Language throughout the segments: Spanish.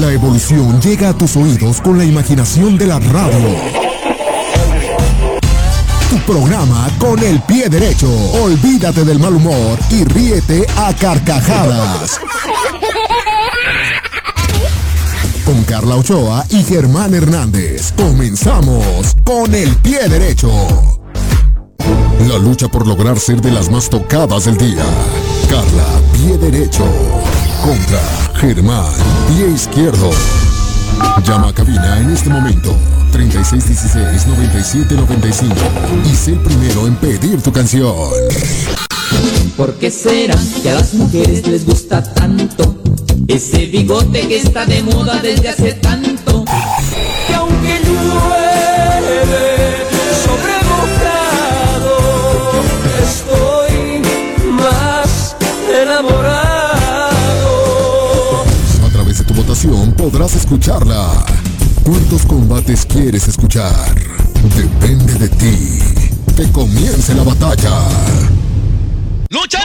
La evolución llega a tus oídos con la imaginación de la radio. Tu programa con el pie derecho. Olvídate del mal humor y ríete a carcajadas. Con Carla Ochoa y Germán Hernández. Comenzamos con el pie derecho. La lucha por lograr ser de las más tocadas del día. Carla, pie derecho. Contra Germán, pie izquierdo. Llama a cabina en este momento. 3616-9795. Y sé el primero en pedir tu canción. ¿Por qué será que a las mujeres les gusta tanto ese bigote que está de moda desde hace tanto? Podrás escucharla. ¿Cuántos combates quieres escuchar? Depende de ti. Que comience la batalla. ¡Lucha!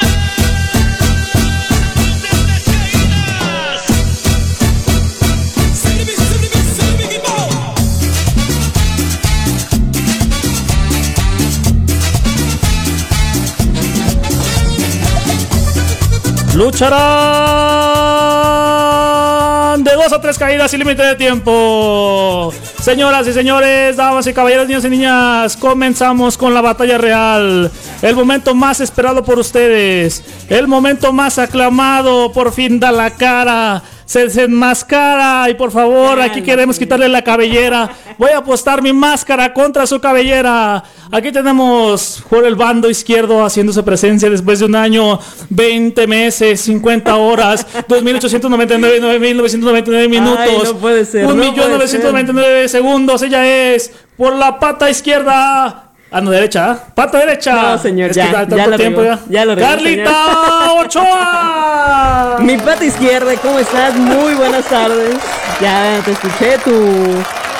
Lucharán de dos a tres caídas sin límite de tiempo. Señoras y señores, damas y caballeros, niños y niñas, comenzamos con la batalla real. El momento más esperado por ustedes. El momento más aclamado. Por fin da la cara. Se desenmascara. Y por favor, aquí queremos quitarle la cabellera. Voy a apostar mi máscara contra su cabellera. Aquí tenemos por el bando izquierdo haciéndose presencia después de un año, 20 meses, 50 horas, 2.899, 9.999 minutos. Ay, no puede ser, no puede 1.999 segundos. Ella es por la pata izquierda. Ah, no, derecha. ¿ah? Pata derecha. No, señor, Es ya, que da ya tanto lo tiempo ya. ya lo regó, Carlita Ochoa. Mi pata izquierda, ¿cómo estás? Muy buenas tardes. Ya te escuché tu,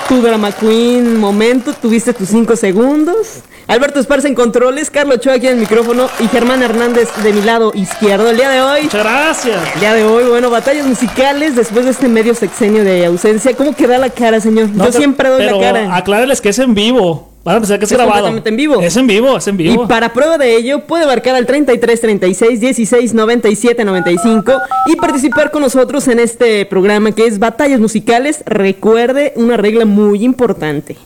tu drama queen momento, tuviste tus cinco segundos. Alberto Esparza en controles, Carlos Ochoa aquí en el micrófono y Germán Hernández de mi lado izquierdo. El día de hoy, Muchas gracias. el día de hoy, bueno, batallas musicales después de este medio sexenio de ausencia. ¿Cómo queda la cara, señor? No, Yo siempre doy pero la cara. Aclárales que es en vivo. Van a pensar que es, Es grabado. completamente en vivo. Es en vivo, es en vivo. Y para prueba de ello, puede marcar al 33 36 16 97 95 y participar con nosotros en este programa que es Batallas Musicales. Recuerde una regla muy importante.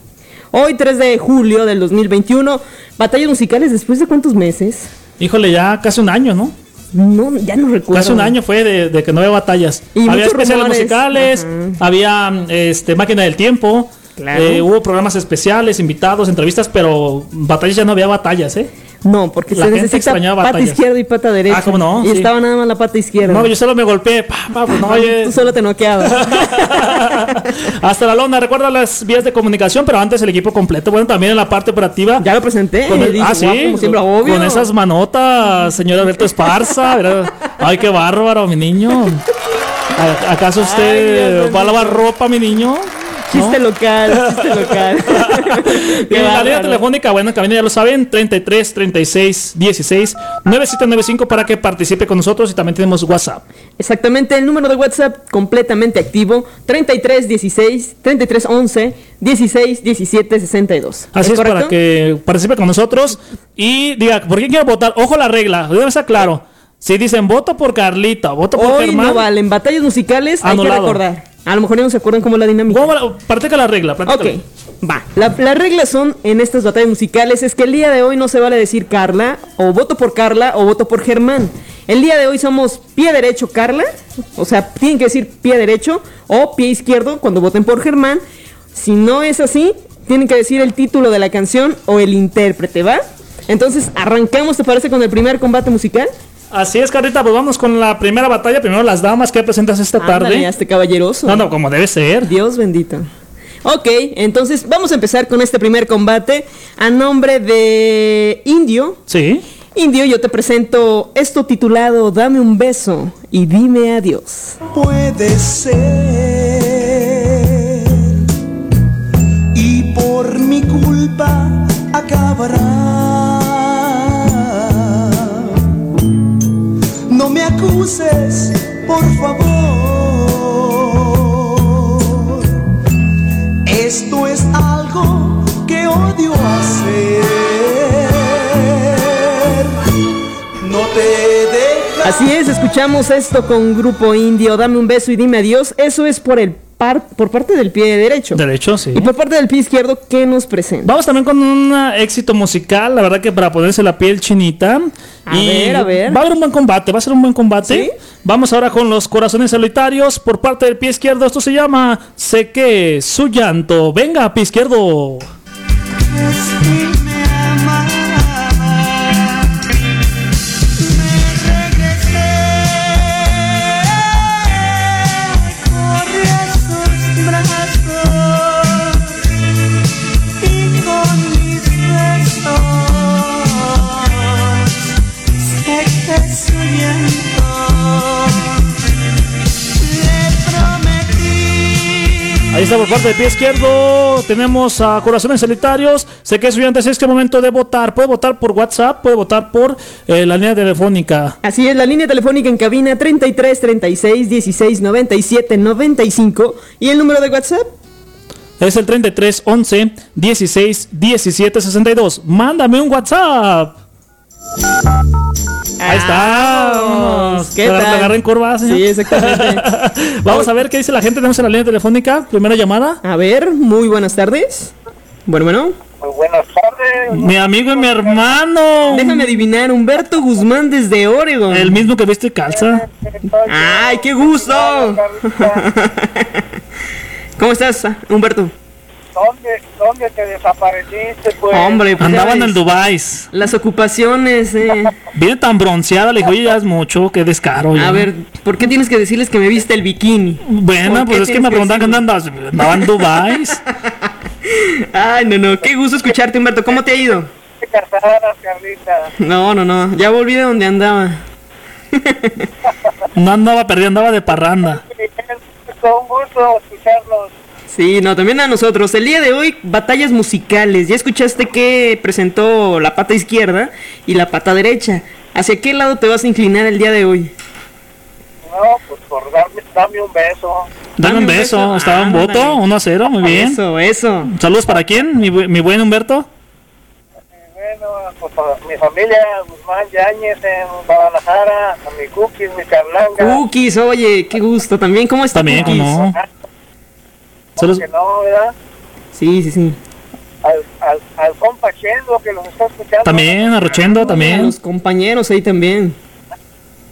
Hoy, 3 de julio del 2021, Batallas Musicales, ¿después de cuántos meses? Híjole, ya casi un año, ¿no? No, ya no recuerdo. Casi un año fue de, de que no había batallas. Y había especiales rumores. musicales, Ajá. había este máquina del tiempo. Claro. eh, hubo programas especiales, invitados, entrevistas, pero batallas ya no había batallas, ¿eh? No, porque La se gente necesita extrañaba pata batallas. izquierda y pata derecha. Ah, ¿cómo no? Y Sí. estaba nada más la pata izquierda. No, yo solo me golpeé. pa, pa, pues no, oye. Tú solo te noqueabas. Hasta la lona, recuerda las vías de comunicación, pero antes el equipo completo. Bueno, también en la parte operativa. ya lo presenté. Con el- dije, ah, sí, como siempre, obvio. con esas manotas, señor Alberto Esparza. Ay, qué bárbaro, mi niño. ¿A- ¿Acaso usted va a lavar ropa, mi niño? Chiste local, chiste local. Y Qué la línea telefónica, bueno, en cabina ya lo saben, 33 36 16 9795 para que participe con nosotros y también tenemos WhatsApp. Exactamente, el número de WhatsApp completamente activo, 33 16 33 11 16 17 62. Así es, correcto? para que participe con nosotros y diga, ¿por quién quiero votar? Ojo la regla, debe estar claro. Si dicen voto por Carlita, voto por Hoy Germán, no valen batallas musicales, hay que recordar. A lo mejor ya no se acuerdan cómo es la dinámica. ¿cómo la- practica la regla? Ok, va. La- las reglas son en estas batallas musicales es que el día de hoy no se vale decir Carla, o voto por Carla, o voto por Germán. El día de hoy somos pie derecho Carla, o sea, tienen que decir pie derecho o pie izquierdo cuando voten por Germán. Si no es así, tienen que decir el título de la canción o el intérprete, ¿va? Entonces, arrancamos, ¿te parece, con el primer combate musical? Así es, Carlita, pues vamos con la primera batalla. Primero las damas que presentas esta Ándale, tarde. este caballeroso. No, no, como debe ser. Dios bendito. Ok, entonces vamos a empezar con este primer combate a nombre de Indio. Sí. Indio, yo te presento esto titulado Dame un beso y dime adiós. puede ser y por mi culpa acabará. por favor. Esto es algo que odio hacer. No te dejas. Así es, escuchamos esto con Grupo Indio. Dame un beso y dime adiós. Eso es por el par- por parte del pie derecho. Derecho, sí. Y por parte del pie izquierdo, ¿qué nos presenta? Vamos también con un ah, éxito musical, la verdad que para ponerse la piel chinita. A ver, a ver. Va a haber un buen combate, va a ser un buen combate. ¿Sí? Vamos ahora con los corazones solitarios por parte del pie izquierdo. Esto se llama Sé que su llanto. Venga, pie izquierdo. Ahí está por parte del pie izquierdo. Tenemos a Corazones Solitarios. Sé que estudiantes es que es momento de votar. Puede votar por WhatsApp, puede votar por eh, la línea telefónica. Así es, la línea telefónica en cabina 33 36 16 97 95 y el número de WhatsApp. Es el 33 11 16 17 62. Mándame un WhatsApp. Ahí está. Vámonos. ¿Qué tal? agarré en curva, señor. Sí, exactamente. Vamos a ver qué dice la gente. Tenemos en la línea telefónica. Primera llamada. A ver, muy buenas tardes. Bueno, bueno. Muy buenas tardes. Mi amigo y mi hermano. Déjame adivinar, Humberto Guzmán desde Oregon. El mismo que viste calza. ¡Ay, qué gusto! ¿Cómo estás, Humberto? ¿Dónde, ¿Dónde te desapareciste, pues? Hombre, pues ya Andaba en Dubai. Las ocupaciones, eh. Viene tan bronceada. Le dije, oye, ya es mucho. Qué descaro. A ya. ver, ¿por qué tienes que decirles que me viste el bikini? Bueno, ¿Por qué pues es que me preguntaban que decirlo? dónde andabas. Andaba en Dubai. Ay, no, no, qué gusto escucharte, Humberto. ¿Cómo te ha ido? No, no, no, ya volví de donde andaba. No andaba perdido, andaba de parranda. Con gusto escucharlos. Sí, no, también a nosotros. El día de hoy, batallas musicales. Ya escuchaste que presentó la pata izquierda y la pata derecha. ¿Hacia qué lado te vas a inclinar el día de hoy? No, pues por darme, dame un beso. Dame un beso. Estaba un Ándale. voto, 1 a 0. Muy bien. Eso, eso. Saludos para quién, mi, bu- mi buen Humberto. Bueno, pues a mi familia, Guzmán Yáñez en Guadalajara, a mi Cookies, mi Carlanga. Cookies, oye, qué gusto. También, ¿cómo está También, Cookies? ¿cómo no? ¿Cómo Saludos. que no, verdad? Sí, sí, sí. Al, al, al compa Chendo que los está escuchando. También, a Rochendo, A también. los compañeros ahí también.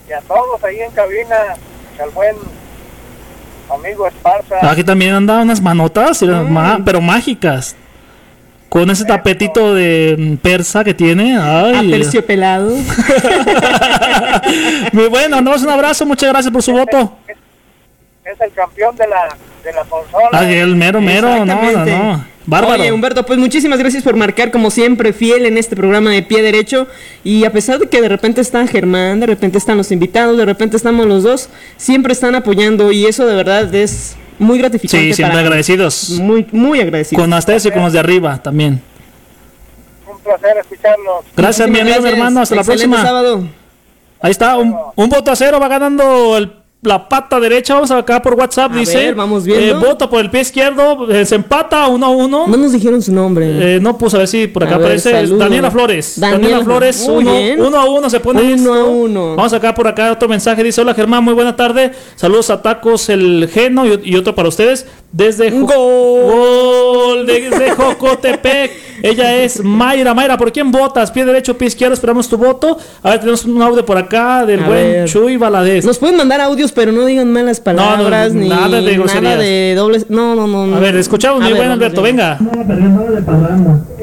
Y a todos ahí en cabina. y Al buen amigo Esparza. Aquí también andaban unas manotas, ma- pero mágicas. Con ese tapetito de mm, persa que tiene. A Ay. terciopelado. Muy bueno, mandamos un abrazo, muchas gracias por su voto. Es el campeón de la, de la consola. Ay, el mero, mero, no, no. Bárbaro. Oye, Humberto, pues muchísimas gracias por marcar como siempre fiel en este programa de pie derecho. Y a pesar de que de repente está Germán, de repente están los invitados, de repente estamos los dos, siempre están apoyando y eso de verdad es muy gratificante. Sí, siempre para- agradecidos. Muy, muy agradecido. Con ustedes y con los de arriba también. Un placer escucharlos. Gracias, mi amigo, mi hermano. Hasta la próxima. sábado. Ahí está, un, un voto a cero, va ganando el- la pata derecha. Vamos acá por WhatsApp, A dice. ver, vamos eh, voto por el pie izquierdo, eh, se empata uno a uno. No nos dijeron su nombre. Eh, no, pues a ver si por acá A ver, aparece saludo. Daniela Flores. Daniela Daniela, Flores, uno, uno a uno se pone Uno esto. a uno. Vamos acá por acá, otro mensaje. Dice: Hola Germán, muy buena tarde. Saludos a Tacos el Geno y, y otro para ustedes. Desde Jo- Gol desde Jocotepec. Ella es Mayra. Mayra, ¿por quién votas? Pie derecho, pie izquierdo. Esperamos tu voto. A ver, tenemos un audio por acá del A buen ver. Chuy Valadez. Nos pueden mandar audios, pero no digan malas palabras no, ni nada de nada de dobles. No, no, no. no. A ver, escuchamos, A mi ver, buen Alberto. Venga.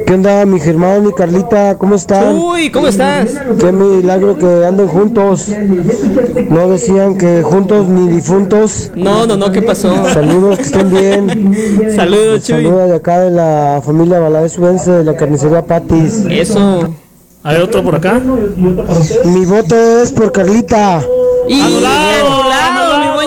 ¿Qué onda, mi Germán, mi Carlita? ¿Cómo están? Uy, ¿cómo estás? Qué milagro que anden juntos. No decían que juntos ni difuntos. No, no, no, ¿qué pasó? Saludos, que estén bien. Saludos, Chuy. Saludos de acá de la familia Valadez De la carnicería Patis. Eso. A ver, otro por acá. Mi voto es por Carlita. Y Anulado, anulado,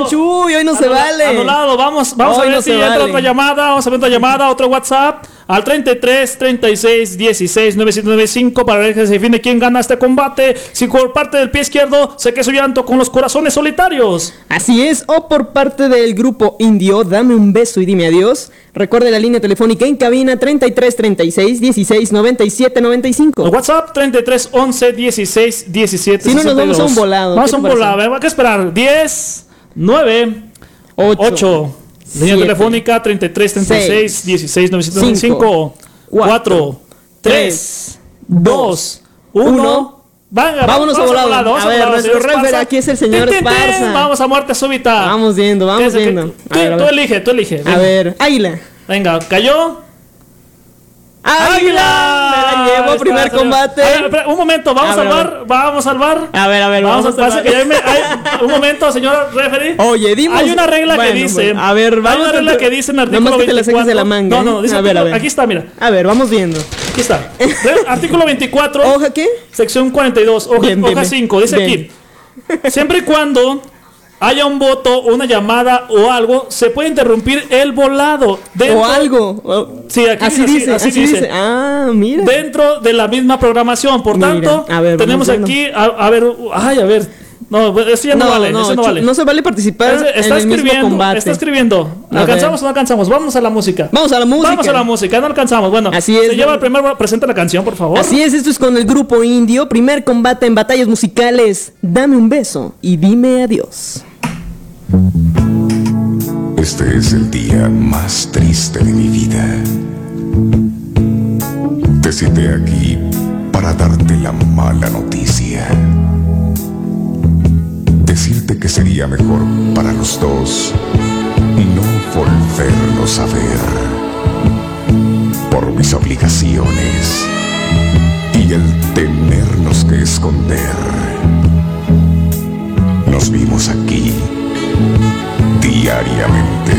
Chuy, hoy no se vale. Anulado, vamos, vamos Hoy a ver no si entra vale. otra llamada, vamos a ver otra llamada, otro WhatsApp. al 33 36 16 9795 para ver que se define quién gana este combate. Si por parte del pie izquierdo se que su llanto con los corazones solitarios. Así es, o por parte del grupo indio, dame un beso y dime adiós. Recuerde la línea telefónica en cabina 33 36 16 97 95. O WhatsApp 33 11 16 17 Si no, nos vamos a 62. un volado. Vamos ¿Qué a un volado. Hay que esperar. 10, 9, Ocho, 8. Línea telefónica 33 36 16 995. 4, 3, 2, 1. Venga, Vámonos a volado. vamos A ver, volado, nuestro refer, aquí es el señor Esparza. Vamos a muerte súbita. Vamos viendo, vamos viendo. Tú, A ver, a tú elige, tú elige. A Venga. ver, Águila. Venga, cayó. ¡Águila! Me la llevo, está, primer combate. A ver, un momento, vamos A a ver, a salvar, vamos a salvar. A ver, a ver, Vamos, vamos, a pasar que ya me- hay- un momento, señor referee. Oye, dimos- Hay una regla Bueno, que dice. bueno, a ver, Hay vamos una a- regla que dice en Nomás artículo que te la saques 24. de la manga, No, no, ¿eh? dice A ver, a ver. aquí está, mira. A ver, vamos viendo. Aquí está. Artículo 24. ¿Hoja qué? Sección 42, hoja, bien, hoja bien. 5, dice Bien. aquí. Siempre y cuando haya un voto, una llamada o algo, se puede interrumpir el volado. Dentro, O algo. o- Sí, aquí así dice, dice, así así dice. dice. Ah, mira. Dentro de la misma programación. Por Mira, tanto, a ver, tenemos aquí, a, a ver, ay, a ver. No, eso ya no, vale, eso no vale. no se vale participar Ese- está en el mismo escribiendo, combate. está escribiendo. ¿Alcanzamos o no alcanzamos? Vamos a la música. Vamos a la música. Vamos a la música, no alcanzamos. Bueno, Así es, Se lleva ¿no? el primer, presenta la canción, por favor. Así es, esto es con el grupo indio. Primer combate en batallas musicales. Dame un beso y dime adiós. Este es el día más triste de mi vida. Te cité aquí para darte la mala noticia. Decirte que sería mejor para los dos no volvernos a ver. Por mis obligaciones y el tenernos que esconder. Nos vimos aquí diariamente.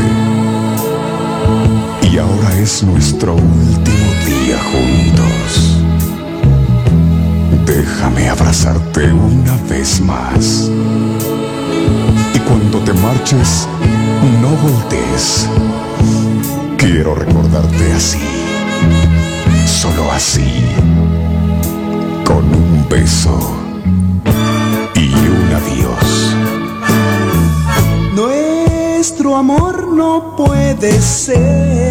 Y ahora es nuestro último día juntos. Déjame abrazarte una vez más. Y cuando te marches, no voltees. Quiero recordarte así. Solo así. Con un beso Nuestro amor no puede ser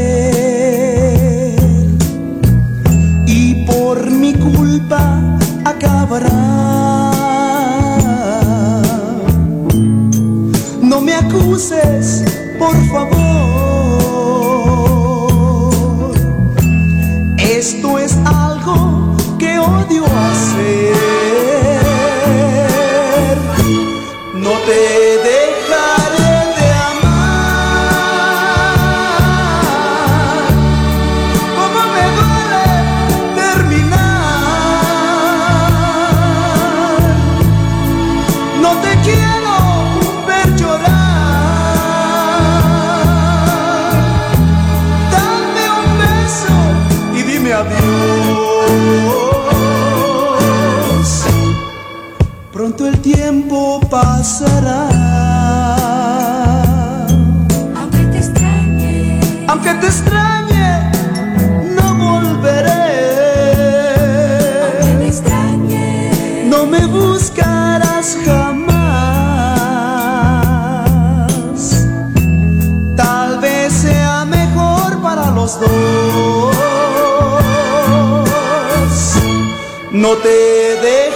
No te dejaré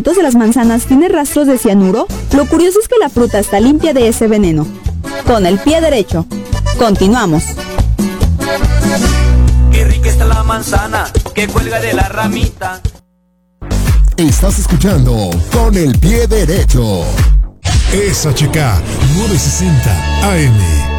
¿Sabías que los huesitos de las manzanas tienen rastros de cianuro? Lo curioso es que la fruta está limpia de ese veneno. Con el pie derecho. Continuamos. Qué rica está la manzana que cuelga de la ramita. Estás escuchando con el pie derecho. Es HK 960 AM.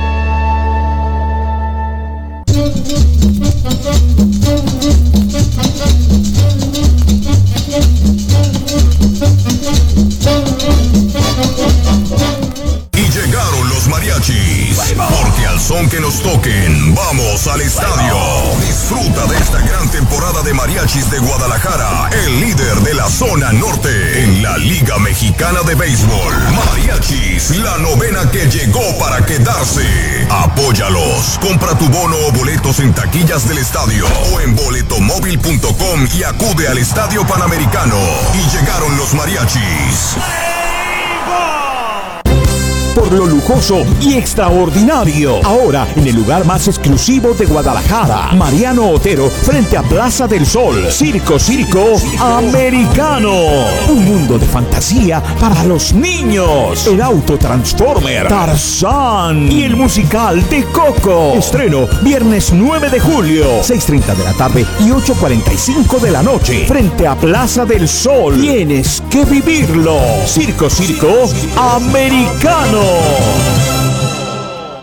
Mariachis de Guadalajara, el líder de la zona norte en la Liga Mexicana de Béisbol. Mariachis, la novena que llegó para quedarse. Apóyalos. Compra tu bono o boletos en taquillas del estadio o en boletomóvil.com y acude al Estadio Panamericano. Y llegaron los mariachis. Por lo lujoso y extraordinario. Ahora en el lugar más exclusivo de Guadalajara, Mariano Otero, frente a Plaza del Sol, Circo Circo Americano. Un mundo de fantasía para los niños. El auto Transformer, Tarzán y el musical de Coco. Estreno viernes 9 de julio, 6.30 de la tarde y 8.45 de la noche, frente a Plaza del Sol. Tienes que vivirlo. Circo Circo Americano.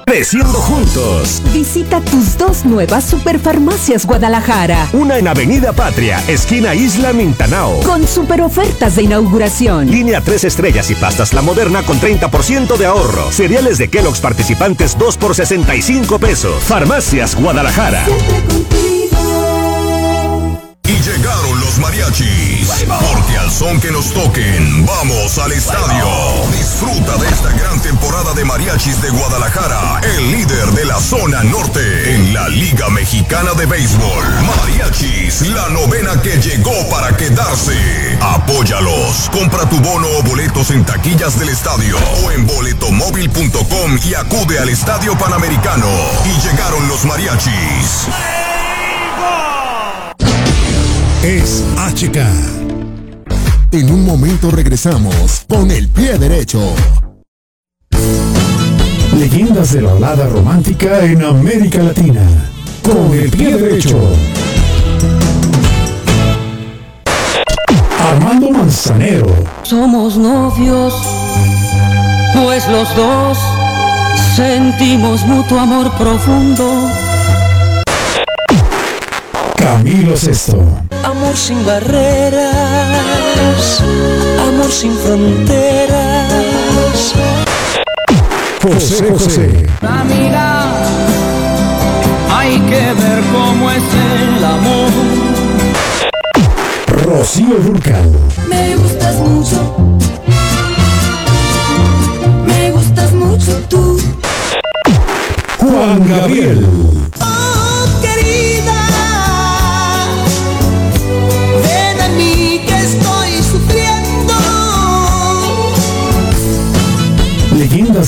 Creciendo juntos. Visita tus dos nuevas superfarmacias Guadalajara. Una en Avenida Patria, esquina Isla Mintanao. Con super ofertas de inauguración. Línea 3 estrellas y pastas La Moderna con 30% de ahorro. Cereales de Kellogg's participantes 2 por 65 pesos. Farmacias Guadalajara. Y llegaron los mariachis. Porque al son que nos toquen, vamos al estadio. Disfruta de esta gran temporada de mariachis de Guadalajara, el líder de la zona norte en la Liga Mexicana de Béisbol. Mariachis, la novena que llegó para quedarse. Apóyalos. Compra tu bono o boletos en taquillas del estadio o en boletomóvil.com y acude al Estadio Panamericano. Y llegaron los mariachis. Es HK. En un momento regresamos con el pie derecho. Leyendas de la balada romántica en América Latina. Con el pie derecho. Armando Manzanero. Somos novios, pues los dos sentimos mutuo amor profundo. Camilo Sesto. Amor sin barreras, amor sin fronteras. José José. Amiga, hay que ver cómo es el amor. Rocío Durcal. Me gustas mucho. Me gustas mucho tú. Juan Gabriel.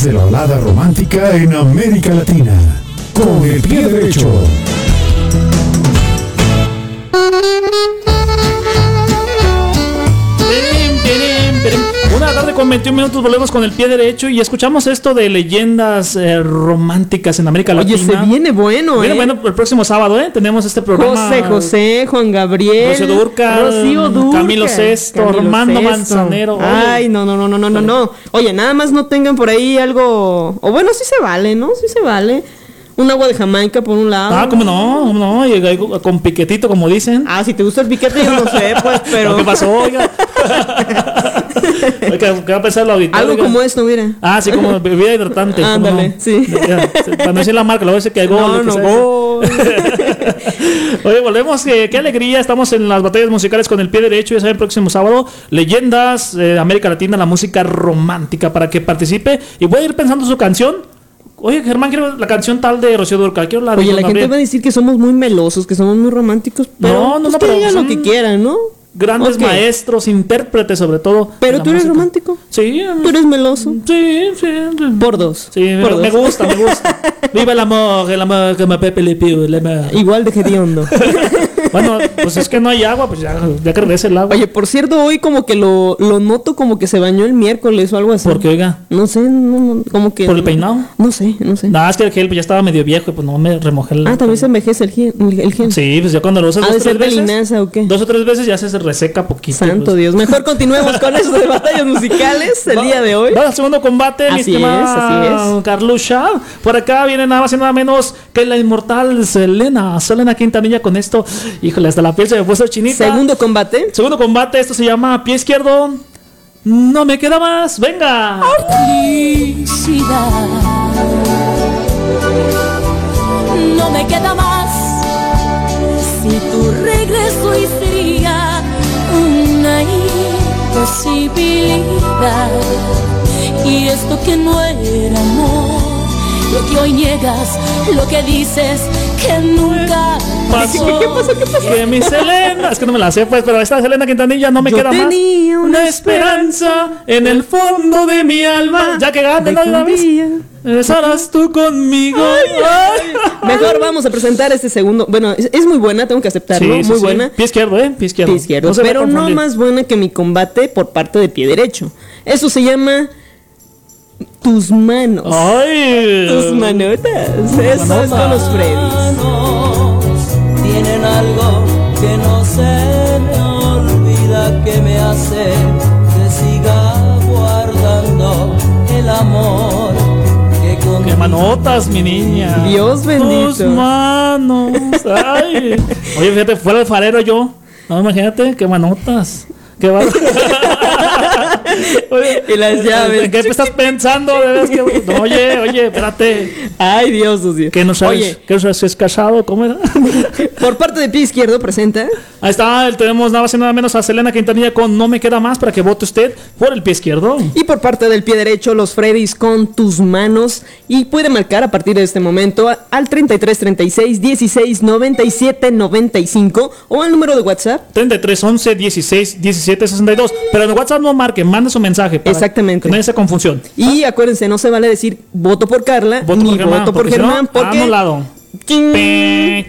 De la balada romántica en América Latina. Con el pie derecho. Con 21 minutos volvemos con el pie derecho y escuchamos esto de leyendas eh, románticas en América Oye, Latina. se viene bueno, Viene ¿eh? bueno el próximo sábado, ¿eh? Tenemos este programa. José José, Juan Gabriel, Rocío Dúrcal, Rocío Dúrcal, Camilo Sesto, Armando Manzanero. Oye. Ay, no, no, no, no, no, no, no. Oye, nada más no tengan por ahí algo. O bueno, sí se vale, ¿no? Sí se vale. Un agua de Jamaica por un lado. Ah, ¿cómo no? ¿Cómo no? Y con piquetito, como dicen. Ah, si te gusta el piquete, yo no sé, pues, pero. ¿Qué pasó, oiga? Oiga, ¿Qué va a pensar el auditorio? Algo oiga? como esto, mira. Ah, sí, como bebida hidratante. ¿cómo Ándale, no? sí. Ya, Para no decir la marca, luego dice que hay gol. No, lo que no, sea. gol. Oye, volvemos. que qué alegría. Estamos en las batallas musicales con el pie derecho. Ya saben, próximo sábado. Leyendas eh, de América Latina, la música romántica para que participe. Y voy a ir pensando su canción. Oye, Germán, quiero la canción tal de Rocío Durcal. Quiero la de Oye, la gente Gabriel. va a decir que somos muy melosos, que somos muy románticos. Pero No, no, pues no, que pero digan lo que quieran, ¿no? Grandes Ok. maestros, intérpretes sobre todo. Pero tú eres música. romántico. Sí. Tú eres meloso. Sí, sí. Por dos. Sí, me, Por me dos. gusta, me gusta. Viva el amor, el amor que me Pepe le pido. Igual de hediondo. Bueno, pues es que no hay agua, pues ya, ya que regrese el agua. Oye, por cierto, hoy como que lo, lo noto como que se bañó el miércoles o algo así. Porque, oiga, No sé, no, no, como que... ¿por el peinado? No sé, no sé. No, es que el gel pues, ya estaba medio viejo y pues no me remojé el. Ah, también se envejece el gen. El, el gen. Sí, pues ya cuando lo usas ¿Ha dos de ser tres veces. linaza o qué? Dos o tres veces ya se reseca poquito. Santo pues. Dios. Mejor continuemos con eso de batallas musicales el día de hoy. Al segundo combate, Así es, así Carlucha. Por acá viene nada más y nada menos que la inmortal Selena. Selena Quintanilla con esto. Híjole, hasta la piel se me puso chinita. Segundo combate. Segundo combate, esto se llama pie izquierdo. No me queda más. Venga. Felicidad. No me queda más. Si tu regreso hoy sería una imposibilidad. Y esto que no era amor, lo que hoy niegas, lo que dices que nunca pasó. ¿Qué pasó? ¿Qué pasó? Que mi Selena, es que no me la sé, pues, pero esta Selena Quintanilla no me Yo queda más. tenía Una esperanza en el fondo de mi alma. Ya que gane, vez. día- Estarás tú conmigo. Ay. Mejor vamos a presentar este segundo. Bueno, es, es muy buena, tengo que aceptarlo. Sí, sí, muy sí. buena. Pie izquierdo, ¿eh? Pie izquierdo. Pie izquierdo, No pero no más buena que mi combate por parte de pie derecho. Eso se llama tus manos. Ay. Tus manotas. Eso es con los Freddys. tienen algo que no se me olvida que me hace que siga guardando el amor que con Qué manotas, mi niña. Dios bendito. Tus manos. Ay. Oye, fíjate, fuera el farero yo. No, imagínate, qué manotas. Qué va- Oye, Y las llaves. ¿En qué estás pensando? Que- oye, oye, espérate. Ay, Dios, Dios. ¿Qué no sabes? Oye, ¿Qué no sabes? ¿Es casado? ¿Cómo era? por parte de pie izquierdo presenta. Ahí está, tenemos nada más y nada menos a Selena Quintanilla con No me queda más para que vote usted por el pie izquierdo. Y por parte del pie derecho, los Freddys con tus manos. Y puede marcar a partir de este momento al 33 36 16 97 95 o al número de WhatsApp. 33 11 16 17 62. Pero en WhatsApp no marque, mande su mensaje. para Exactamente. Que no haya esa confusión. Y acuérdense, no se vale decir voto por Carla Voto ni por Germán. voto por porque si no, Germán porque Anulado.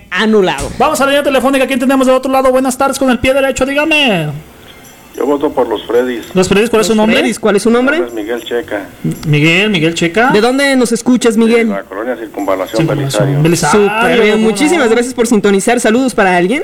Anulado. Vamos a la línea telefónica. ¿Quién tenemos del otro lado? Buenas tardes con el pie derecho, dígame. Yo voto por los Freddys. Los Freddys, ¿cuál es su nombre? Freddys, ¿cuál es su nombre? Es Miguel Checa, Miguel, Miguel Checa. ¿De dónde nos escuchas, Miguel? la colonia Circunvalación Circunvalación, Belisario. Belisario. Bien, muchísimas gracias por sintonizar. Saludos para alguien.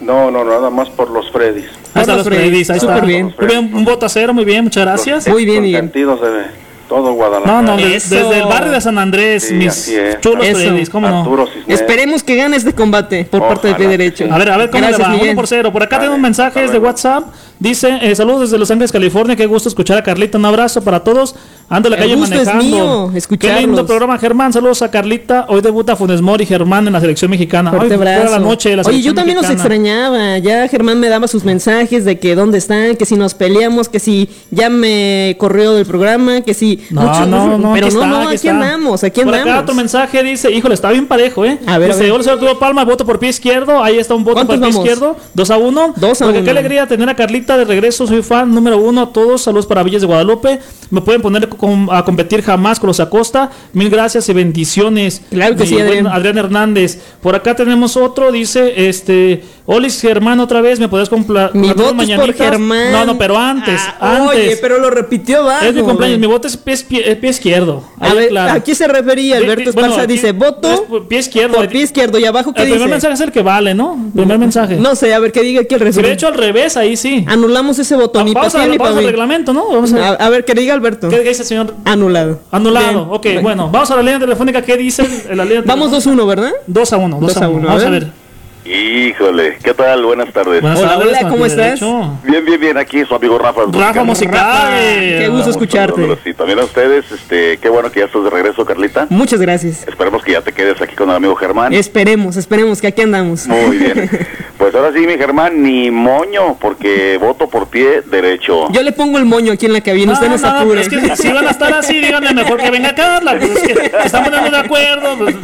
No, no, nada más por los Freddys. Ahí están los Freddys, ahí está. Súper bien. Muy bien, un voto a cero, muy bien, muchas gracias. Muy bien, Miguel. Consentidos de todo Guadalajara. No, no, de- Eso. desde el barrio de San Andrés, Sí, mis chulos Eso. Freddys, ¿cómo no? Esperemos que gane este combate por parte del pie derecho. A ver, a ver cómo Gracias, le va. Miguel. Uno por cero. Por acá Vale, tenemos mensajes hasta de. WhatsApp. Dice, eh, saludos desde Los Ángeles, California. Qué gusto escuchar a Carlita. Un abrazo para todos. Ando en la calle gusto es manejando. mío, Qué lindo programa, Germán. Saludos a Carlita. Hoy debuta Funes Mori y Germán en la selección mexicana. Hoy la noche de la Oye, yo también los mexicana. extrañaba. Ya Germán me daba sus mensajes de que dónde están, que si nos peleamos, que si ya me corrió del programa, que si. No, muchos- no, no, Pero aquí no, está, no, aquí aquí andamos, aquí Por acá andamos. otro mensaje dice, híjole, está bien parejo, ¿eh? A ver, a dice, ver. hola, señor Arturo Palma, voto por pie izquierdo. Ahí está un voto por ¿Cuántos pie vamos? izquierdo. Dos a uno. Dos a Porque uno. qué alegría tener a Carlita de regreso. Soy fan número uno a todos. Saludos para Villas de Guadalupe. Me pueden poner a competir jamás con los Acosta. Mil gracias y bendiciones. Claro que Mi sí, buen Adrián. Adrián Hernández. Por acá tenemos otro, dice, este, Olis Germán otra vez, ¿me podés comprar Mi voto es por Germán. No, no, pero antes, Ah, antes. Oye, pero lo repitió abajo. Es mi cumpleaños, mi voto es pie, pie- pie izquierdo. A ver, aclaro. ¿a qué se refería Alberto bueno, Esparza? aquí dice, voto por pie izquierdo. por pie izquierdo. ¿Y abajo qué el primer dice? mensaje es el que vale, ¿no? Primer mensaje. No sé, a ver, que diga aquí el resumen. de hecho al revés, ahí sí. Anulamos ese voto, ni Vamos, para ni vamos para reglamento, ¿no? Vamos a A, a ver, que diga Alberto. ¿Qué dice el señor? Anulado. Anulado. Bien. Ok, bueno, vamos a la línea telefónica. ¿Qué dice el- la línea Vamos 2-1, ¿verdad? 2 a 1. 2 a 1. Vamos a ver. Híjole, ¿qué tal? Buenas tardes. Buenas Hola, tardes, hola, ¿cómo estás? derecho. Bien, bien, bien, aquí su amigo Rafa. Rafa Musical. Qué gusto Vamos escucharte. también a ustedes, este, qué bueno que ya estás de regreso, Carlita. Muchas gracias. Esperemos que ya te quedes aquí con el amigo Germán. Esperemos, esperemos que aquí andamos. Muy bien. Pues ahora sí, mi Germán, ni moño, porque voto por pie derecho. Yo le pongo el moño aquí en la cabina, usted no se no, no, apure. es que si van a estar así, díganme mejor que venga Carla. Pues es que se poniendo de acuerdo. pues.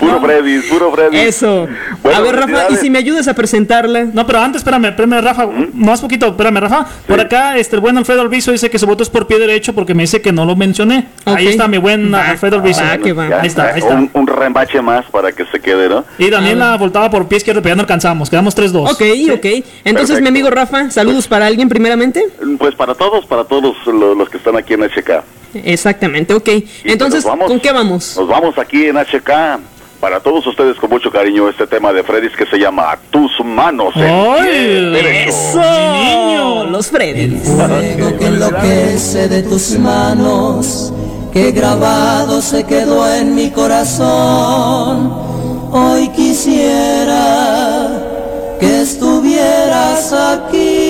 Puro Freddy, puro Freddy. Eso. Bueno, a ver, Rafa, y si me ayudas a presentarla. No, pero antes, espérame, espérame, Rafa, más poquito, espérame, Rafa. Por acá, este, el buen Alfredo Alviso dice que su voto es por pie derecho porque me dice que no lo mencioné. Ahí está mi buen Va, Alfredo Alviso. va. Ya, Ahí está, ahí está. Un, un rembache más para que se quede, ¿no? Y Daniela voltaba por pie izquierdo, pero ya no alcanzamos. Quedamos 3-2. Ok, ok. Entonces, Perfecto. mi amigo Rafa, saludos para alguien primeramente. Pues para todos, para todos los, los que están aquí en HK. Exactamente, ok. Entonces, nos vamos. ¿con qué vamos? Nos vamos aquí en HK. Para todos ustedes con mucho cariño este tema de Freddy's que se llama Tus manos. en. ¡Eso! Los Freddy's. Fuego que enloquece de tus manos, que grabado se quedó en mi corazón. Hoy quisiera que estuvieras aquí.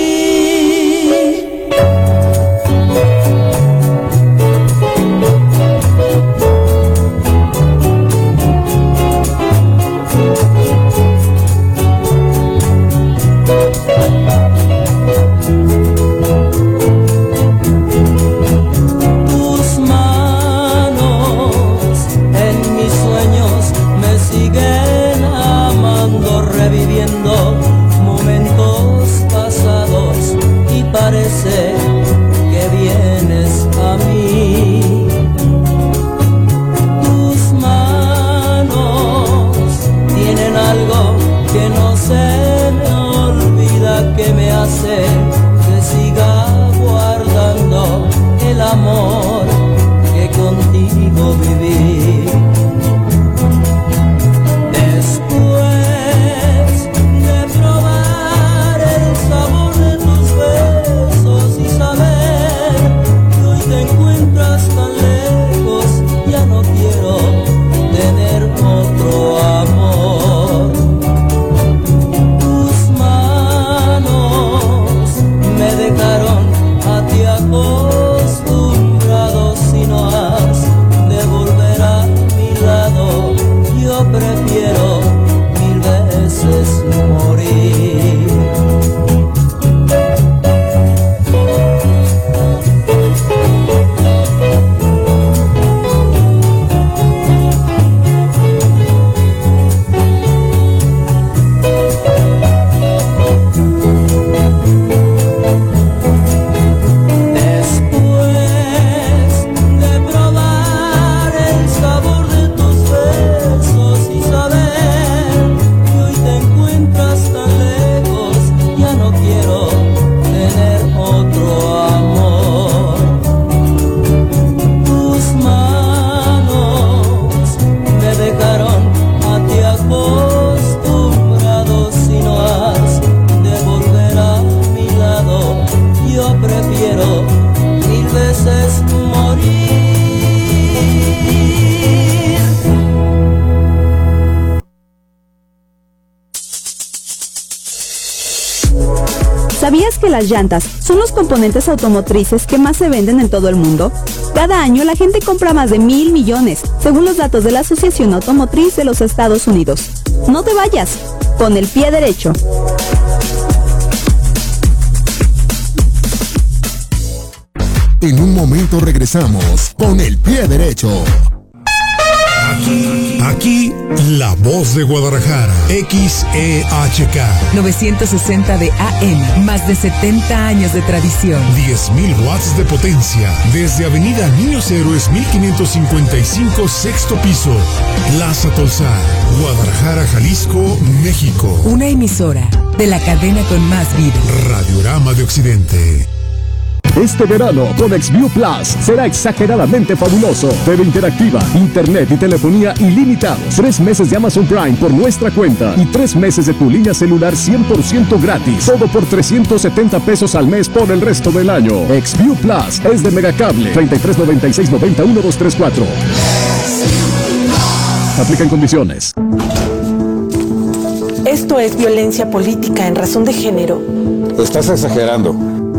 Llantas son los componentes automotrices que más se venden en todo el mundo? Cada año la gente compra más de mil millones, según los datos de la Asociación Automotriz de los Estados Unidos. No te vayas, con el pie derecho. En un momento regresamos con el pie derecho. La voz de Guadalajara. XEHK. 960 de AM, más de 70 años de tradición. 10.000 watts de potencia. Desde Avenida Niños Héroes 1555, sexto piso. Plaza Tolzar, Guadalajara, Jalisco, México. Una emisora de la cadena con más vida. Radiorama de Occidente. Este verano con Xview Plus será exageradamente fabuloso. TV interactiva, internet y telefonía ilimitados. Tres meses de Amazon Prime por nuestra cuenta y tres meses de tu línea celular 100% gratis. Todo por 370 pesos al mes por el resto del año. Xview Plus es de Megacable. 33 96 91 234. Aplican condiciones. Esto es violencia política en razón de género. Estás exagerando.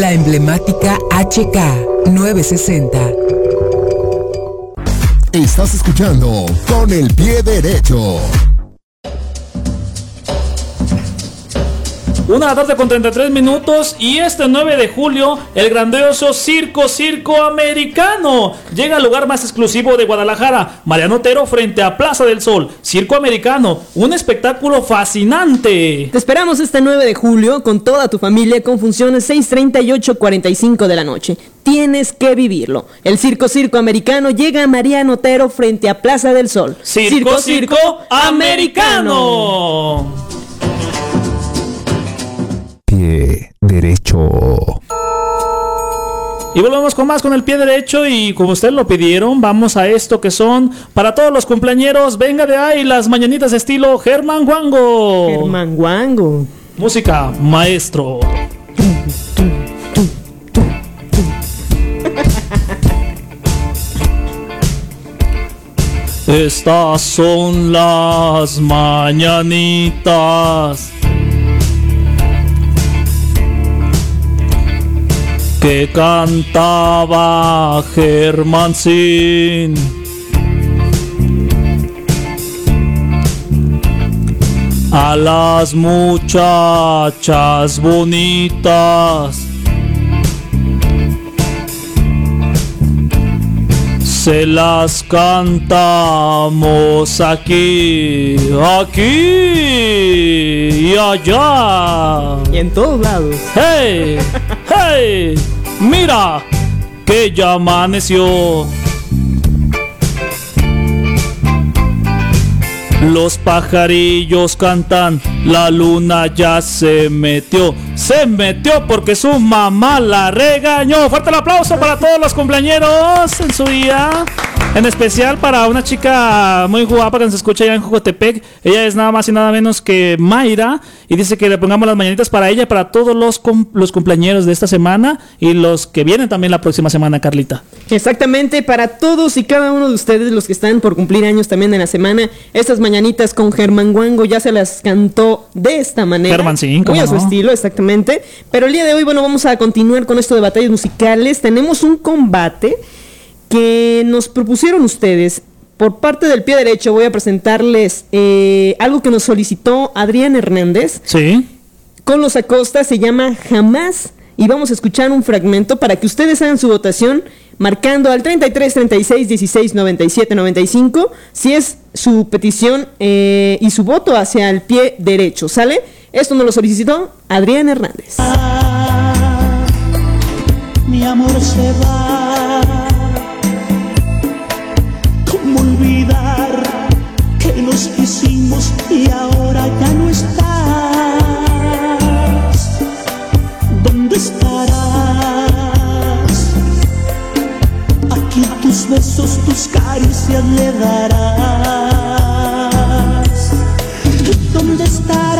La emblemática HK 960. Estás escuchando con el pie derecho. Una de la tarde con 33 minutos y este 9 de julio el grandioso Circo Circo Americano llega al lugar más exclusivo de Guadalajara, Mariano Otero frente a Plaza del Sol. Circo Americano, un espectáculo fascinante. Te esperamos este 9 de julio con toda tu familia con funciones 6.30 y 8.45 de la noche. Tienes que vivirlo. El Circo Circo Americano llega a Mariano Otero frente a Plaza del Sol. Circo Circo Americano. Pie derecho. Y volvemos con más con el pie derecho y como ustedes lo pidieron, vamos a esto que son para todos los cumpleañeros, venga de ahí las mañanitas estilo Germán Wango. Germán Wango. Música, maestro. Estas son las mañanitas que cantaba Germán Sin. A las muchachas bonitas se las cantamos aquí, aquí y allá. Y en todos lados. ¡Hey! ¡Hey! Mira que ya amaneció. Los pajarillos cantan, la luna ya se metió. Se metió porque su mamá la regañó. Fuerte el aplauso para todos los cumpleaños en su día. En especial para una chica muy guapa que nos escucha allá en Jocotepec. Ella es nada más y nada menos que Mayra. Y dice que le pongamos las mañanitas para ella y para todos los, cum- los cumpleañeros de esta semana. Y los que vienen también la próxima semana, Carlita. Exactamente, para todos y cada uno de ustedes, los que están por cumplir años también en la semana, estas mañanitas con Germán Wango ya se las cantó de esta manera. Germán, sí, Muy cómo a su no. estilo, exactamente. Pero el día de hoy, bueno, vamos a continuar con esto de batallas musicales. Tenemos un combate que nos propusieron ustedes. Por parte del pie derecho voy a presentarles eh, algo que nos solicitó Adrián Hernández. Sí. Con los Acosta se llama Jamás y vamos a escuchar un fragmento para que ustedes hagan su votación marcando al 33 36 16 97 95 si es su petición eh, y su voto hacia el pie derecho, ¿sale? Esto nos lo solicitó Adrián Hernández. mi amor se va. ¿Cómo olvidar que nos quisimos y ahora ya no estás? ¿Dónde estarás? Aquí tus besos, tus caricias le darás. ¿Dónde estarás?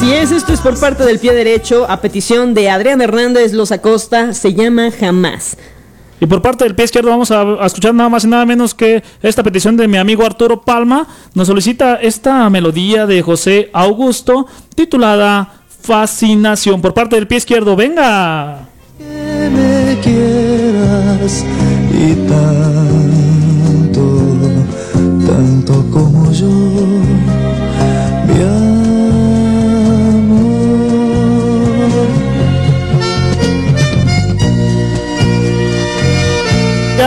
Así es, esto es por parte del pie derecho a petición de Adrián Hernández Los Acosta, se llama Jamás. Y por parte del pie izquierdo vamos a, a escuchar nada más y nada menos que esta petición de mi amigo Arturo Palma. Nos solicita esta melodía de José Augusto titulada Fascinación. Por parte del pie izquierdo, venga. que me quieras y tanto, tanto como yo,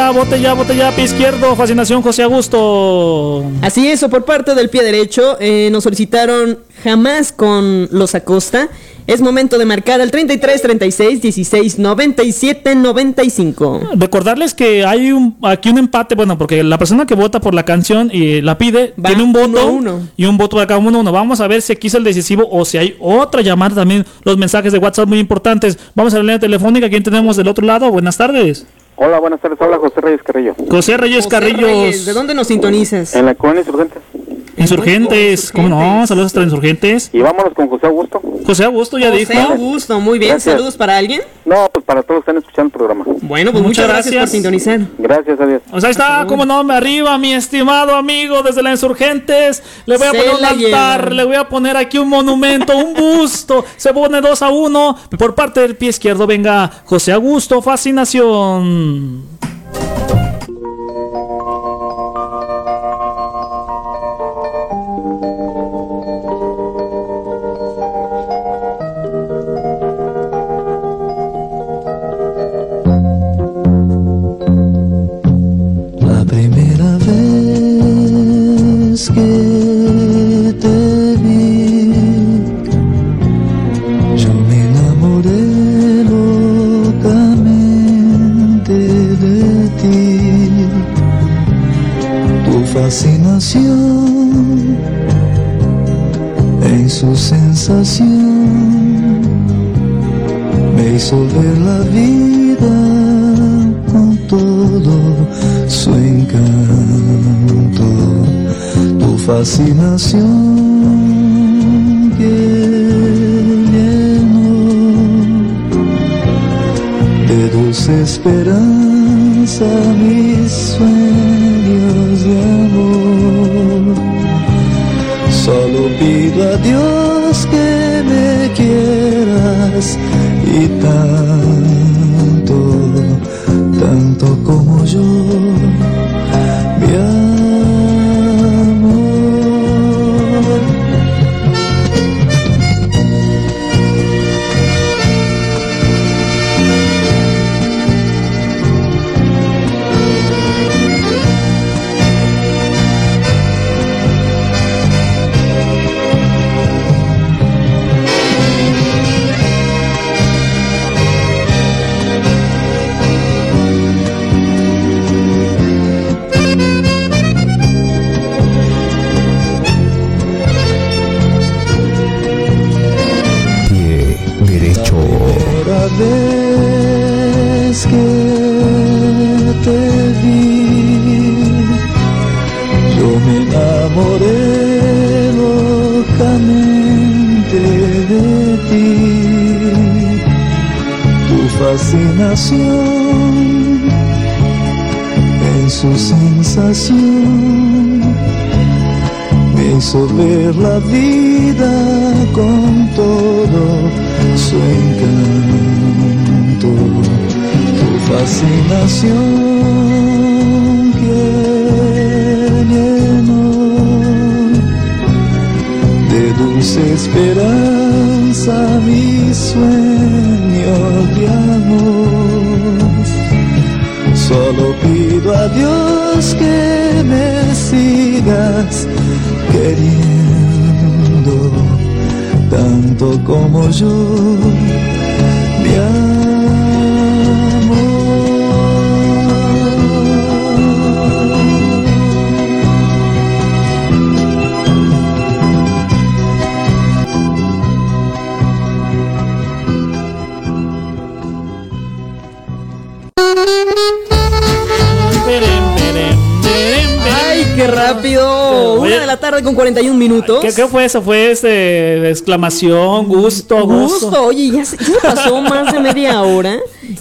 Ya, bote ya, bote ya, pie izquierdo, Fascinación José Augusto. Así es, o por parte del pie derecho eh, nos solicitaron Jamás con Los Acosta. Es momento de marcar al 33 36 16 97 95. Recordarles que hay un, aquí un empate, bueno, porque la persona que vota por la canción y la pide tiene un voto uno. y un voto para cada uno. uno. Vamos a ver si aquí es el decisivo o si hay otra llamada también. Los mensajes de WhatsApp muy importantes. Vamos a la línea telefónica. ¿Quién tenemos del otro lado? Buenas tardes. Hola, buenas tardes. Habla José Reyes Carrillo. José Reyes José Carrillos. Reyes, ¿De dónde nos sintonizas? En la colonia Insurgente. Insurgentes, ¿cómo no? Saludos hasta Insurgentes. Y vámonos con José Augusto. José Augusto ya José dijo. Augusto, muy bien. Gracias. ¿Saludos para alguien? No, pues para todos que están escuchando el programa. Bueno, pues muchas, Muchas gracias. por gracias. sintonizar. Gracias, adiós. O sea, ahí está, como no, me arriba, mi estimado amigo desde la Insurgentes. Le voy a Se poner un altar, lleva. le voy a poner aquí un monumento, un busto. Se pone 2 a 1. Por parte del pie izquierdo, venga José Augusto, fascinación. En su sensación me hizo ver la vida con todo su encanto, tu fascinación que llenó de dulce esperanza mis sueños de amor. Solo pido a Dios que me quieras y tanto, tanto como yo, en su sensación me hizo la vida con todo su encanto, tu fascinación esperanza mis sueños de amor. Solo pido a Dios que me sigas queriendo tanto como yo, mi tarde con 41 minutos. ¿Qué, qué fue eso? ¿Fue este, exclamación, gusto, gusto? Gusto, oye, ya se, ya pasó más de media hora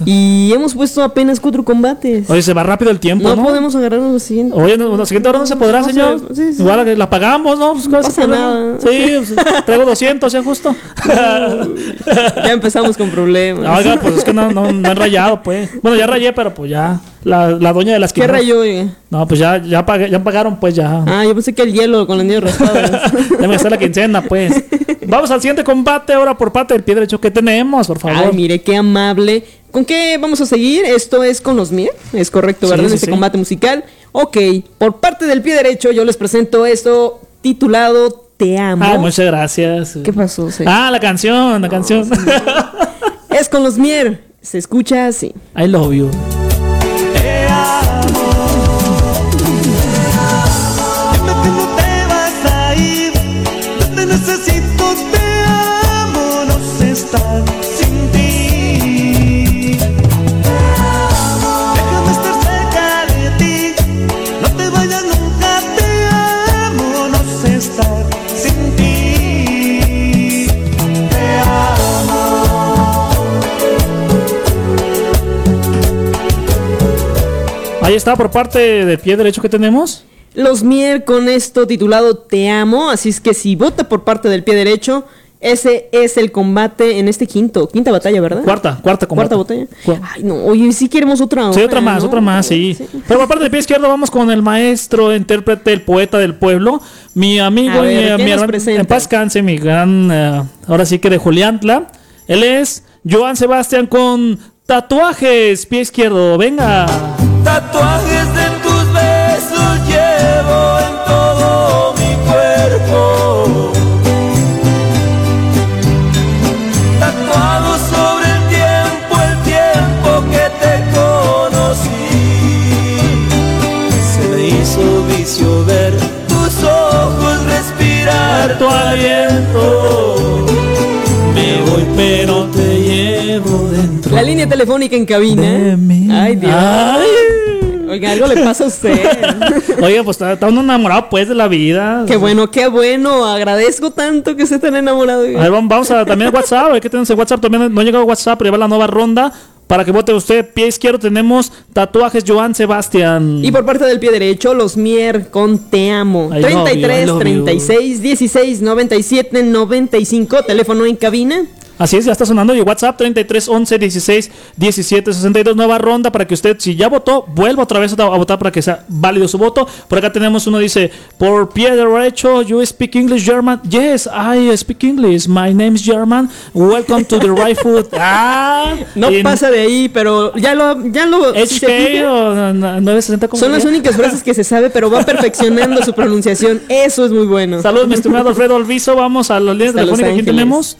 y hemos puesto apenas cuatro combates. Oye, se va rápido el tiempo, no, ¿no? podemos agarrarnos lo siguiente. Oye, no, la siguiente hora no se podrá, No, señor. sí, sí. Igual que la pagamos, ¿no? Pues, ¿cuál es el pasa nada. Sí, pues, traigo 200, ¿ya justo? Ya empezamos con problemas. Oiga, pues es que no, no, no he rayado, pues. Bueno, ya rayé, pero pues ya. La, la doña de las ¿Qué rayó? No, pues ya, ya, pagué- ya pagaron, pues ya. Ah, yo pensé que el hielo con el niño raspado. Ya me gasté la quincena, pues. Vamos al siguiente combate ahora por parte del pie derecho que tenemos, por favor. Ay, mire, qué amable. ¿Con qué vamos a seguir? Esto es con los Mier. Es correcto, ¿verdad? Sí, este sí. combate musical. Ok, por parte del pie derecho, yo les presento esto titulado Te amo. Ay, muchas gracias. ¿Qué pasó? Ah, la canción, la canción. Es con los Mier. Se escucha así. I love you. necesito, te amo, no sé estar sin ti. Te. Déjame estar cerca de ti, no te vayas nunca, te amo, no sé estar sin ti. Te amo. Ahí está por parte de pie derecho que tenemos. Los Mier con esto titulado Te amo, así es que si vota por parte del pie derecho, ese es el combate en este quinto, quinta batalla, ¿verdad? Cuarta, cuarta combate. Cuarta batalla. Ay, no, oye, sí queremos otra. Sí, otra más, ¿no? otra más, sí. Pero por parte del pie izquierdo vamos con el maestro, intérprete, el poeta del pueblo, mi amigo A ver, y ¿qué eh, mi nos hermano, en paz canse, mi gran, eh, ahora sí que de Juliantla. Él es Joan Sebastián con tatuajes, pie izquierdo, venga. Tatuajes de aliento. Me voy, pero te llevo dentro. La línea telefónica en cabina. Ay, Dios. Oiga, algo le pasa a usted. Oye, pues está, está uno enamorado pues de la vida. Qué bueno, qué bueno. Agradezco tanto que esté tan enamorado. A ver, vamos- a también WhatsApp, qué tenemos en WhatsApp. También no ha llegado WhatsApp, pero ya va la nueva ronda. Para que vote usted, pie izquierdo tenemos tatuajes Joan Sebastián. Y por parte del pie derecho, los Mier con Te amo. I love you, I 33 love you. 36 16 97 95. Teléfono en cabina. Así es, ya está sonando. Y WhatsApp 33 11 16 17 62. Nueva ronda para que usted, si ya votó, vuelva otra vez a, votar para que sea válido su voto. Por acá tenemos uno dice: Por pie derecho, you speak English German. Yes, I speak English. My name is German. Welcome to the right foot. Ah, No pasa de ahí, pero ya lo. Ya lo si HK fija, o no, no, 960 ¿cómo son las únicas frases que se sabe, pero va perfeccionando su pronunciación. Eso es muy bueno. Saludos, mi estimado Alfredo Olviso. Vamos a la línea telefónica. ¿Quién Ángeles. tenemos?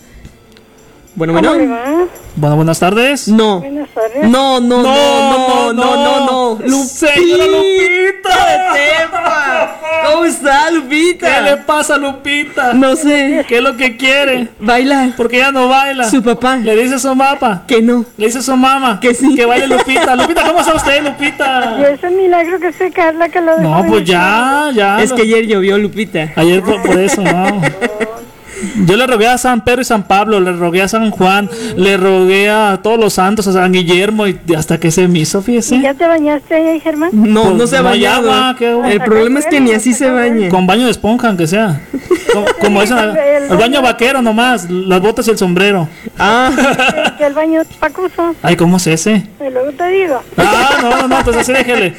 Bueno, bueno. Bueno, buenas tardes. No. Buenas tardes. No, no, no, no, no, no, no. Señora Lupita. ¿Cómo está, Lupita? ¿Qué le pasa a Lupita? No sé. ¿Qué es lo que quiere? Bailar. Porque ella no baila. Su papá. Le dice a su mapa. Que no. Le dice a su mamá. Que sí. Que baile Lupita. Lupita, ¿cómo está usted, Lupita? Y es un milagro que soy Carla que lo dejó No, pues ya, ya. Es que ayer llovió, Lupita. Ayer por, por eso, no. Yo le rogué a San Pedro y San Pablo, le rogué a San Juan, le rogué a todos los santos, a San Guillermo, y hasta que se me hizo, fíjese. ¿Ya te bañaste ahí, Germán? No, Pues no se no hay bañado. agua, qué bueno. El problema es que ni así se baña. Con baño de esponja, aunque sea. Como, como el baño vaquero nomás, las botas y el sombrero. Ah, Que- Que el baño pacuso. Ay, ¿cómo es ese? Y luego te digo. Ah, no, no, no, entonces así déjele.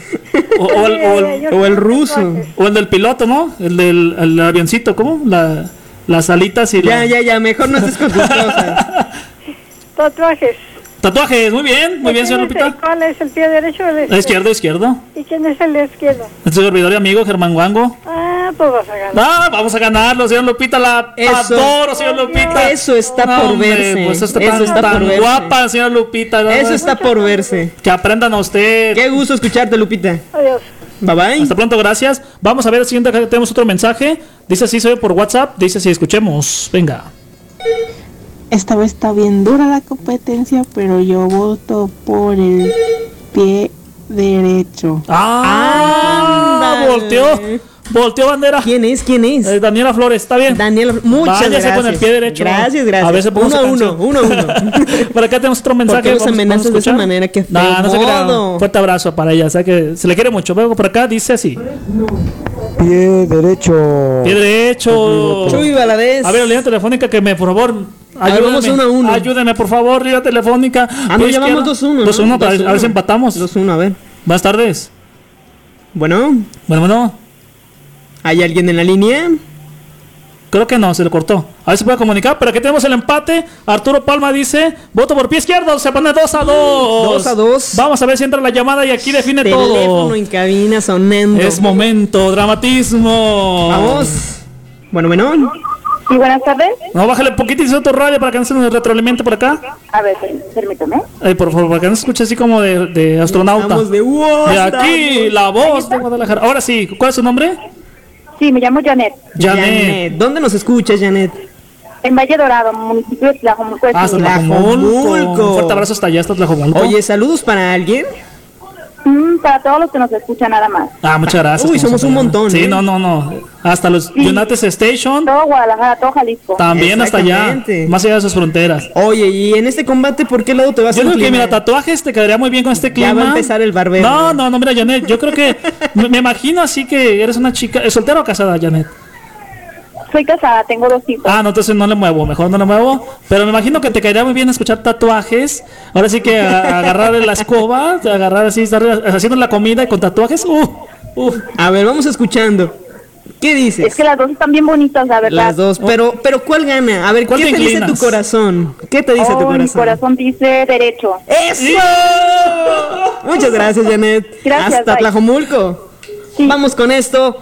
O, o el, o, el, o el ruso. o el del piloto, ¿no? El del el avioncito, ¿cómo? La, las alitas y Ya, la- ya, ya, mejor no estés con tus cosas. Tatuajes. Tatuajes, muy bien, muy bien, señor ¿Quién es Lupita. ¿Cuál es el pie derecho o el izquierdo? Izquierdo, izquierdo. ¿Y quién es el izquierdo? Su servidor y amigo Germán Guango. Ah, pues vas a ganar. Ah, vamos a ganarlo, señor Lupita, la Eso. adoro, señor Lupita. Eso está No, por hombre, verse. Pues está Eso tan, está tan por verse. guapa, señor Lupita. ¿no? Eso está por verse. Que aprendan a usted. Qué gusto escucharte, Lupita. Adiós. Bye bye. Hasta pronto, gracias. Vamos a ver el siguiente, acá tenemos otro mensaje. Dice así, se ve por WhatsApp. Dice así, escuchemos. Venga. Esta vez está bien dura la competencia, pero yo voto por el pie derecho. Ah, Ándale. volteó. Volteó bandera. ¿Quién es? ¿Quién es? Eh, Daniela Flores, ¿está bien? Daniela, muchas Váyase gracias. con el pie derecho. Gracias, gracias. A veces uno a uno, uno a uno. Por acá tenemos otro ¿Por mensaje. qué los amenazas de esa manera? Qué No, feo no se. Fuerte abrazo para ella. O sea que se le quiere mucho. Vengo por acá, dice así. Pie derecho. Pie derecho. Chuy Valadez. A ver, línea telefónica que me, por favor, ayúdeme. uno a uno. Ayúdeme, por favor, línea telefónica. Ah, no, Pie ya vamos izquierdo. 2-1, ¿no? 2-1, para- a ver 2-1. si empatamos. 2-1, a ver. Buenas tardes. Bueno, Bueno, bueno. ¿Hay alguien en la línea? Creo que no, se le cortó. A ver si puede comunicar. Pero aquí tenemos el empate. Arturo Palma dice: voto por pie izquierdo. Se pone 2 a 2. 2 a 2. Vamos a ver si entra la llamada y aquí define todo. Teléfono en cabina sonando. Es momento, dramatismo. Vamos. Bueno, bueno. Sí, buenas tardes. No, bájale poquitito tu radio para que no se nos retroalimente por acá. A ver, permítame. Ay, por favor, para que no se escuche así como de, de astronauta. Estamos de wow, De aquí, estamos. la voz de Guadalajara. Ahora sí, ¿cuál es su nombre? Sí, me llamo Janet. Janet. ¿Dónde nos escuchas, Janet? En Valle Dorado, municipio de Tlajomulco. Hasta Tlajomulco. Tlajomulco. Un fuerte abrazo hasta allá, hasta Tlajomulco. Oye, saludos para alguien. Mm, para todos los que nos escuchan nada más. Ah, muchas gracias. Uy, somos un montón, Sí, ¿eh? no, no, no. Hasta los United Station. Todo Guadalajara, todo Jalisco. También hasta allá. Más allá de sus fronteras. Oye, y en este combate, ¿por qué lado te vas Yo a creo que, mira, tatuajes te quedaría muy bien con este clima. Ya va a empezar el barbero. No, no, no, mira, Janet, yo creo que. me, me imagino así que eres una chica. ¿Es soltera o casada, Janet? Soy casada, tengo dos hijos. Ah, no, entonces no le muevo, mejor no le muevo. Pero me imagino que te caería muy bien escuchar tatuajes. Ahora sí que agarrar la escoba, agarrar así, estar haciendo la comida y con tatuajes. Uh, uh. A ver, vamos escuchando. ¿Qué dices? Es que las dos están bien bonitas, la verdad. Las dos, pero, pero ¿cuál gana? A ver, ¿Cuál ¿qué te te, dice tu inclinas? corazón? ¿Qué te dice tu Oh, mi corazón? corazón dice derecho. ¡Eso! Muchas gracias, Janet. Gracias, Hasta bye. Tlajomulco. Vamos con esto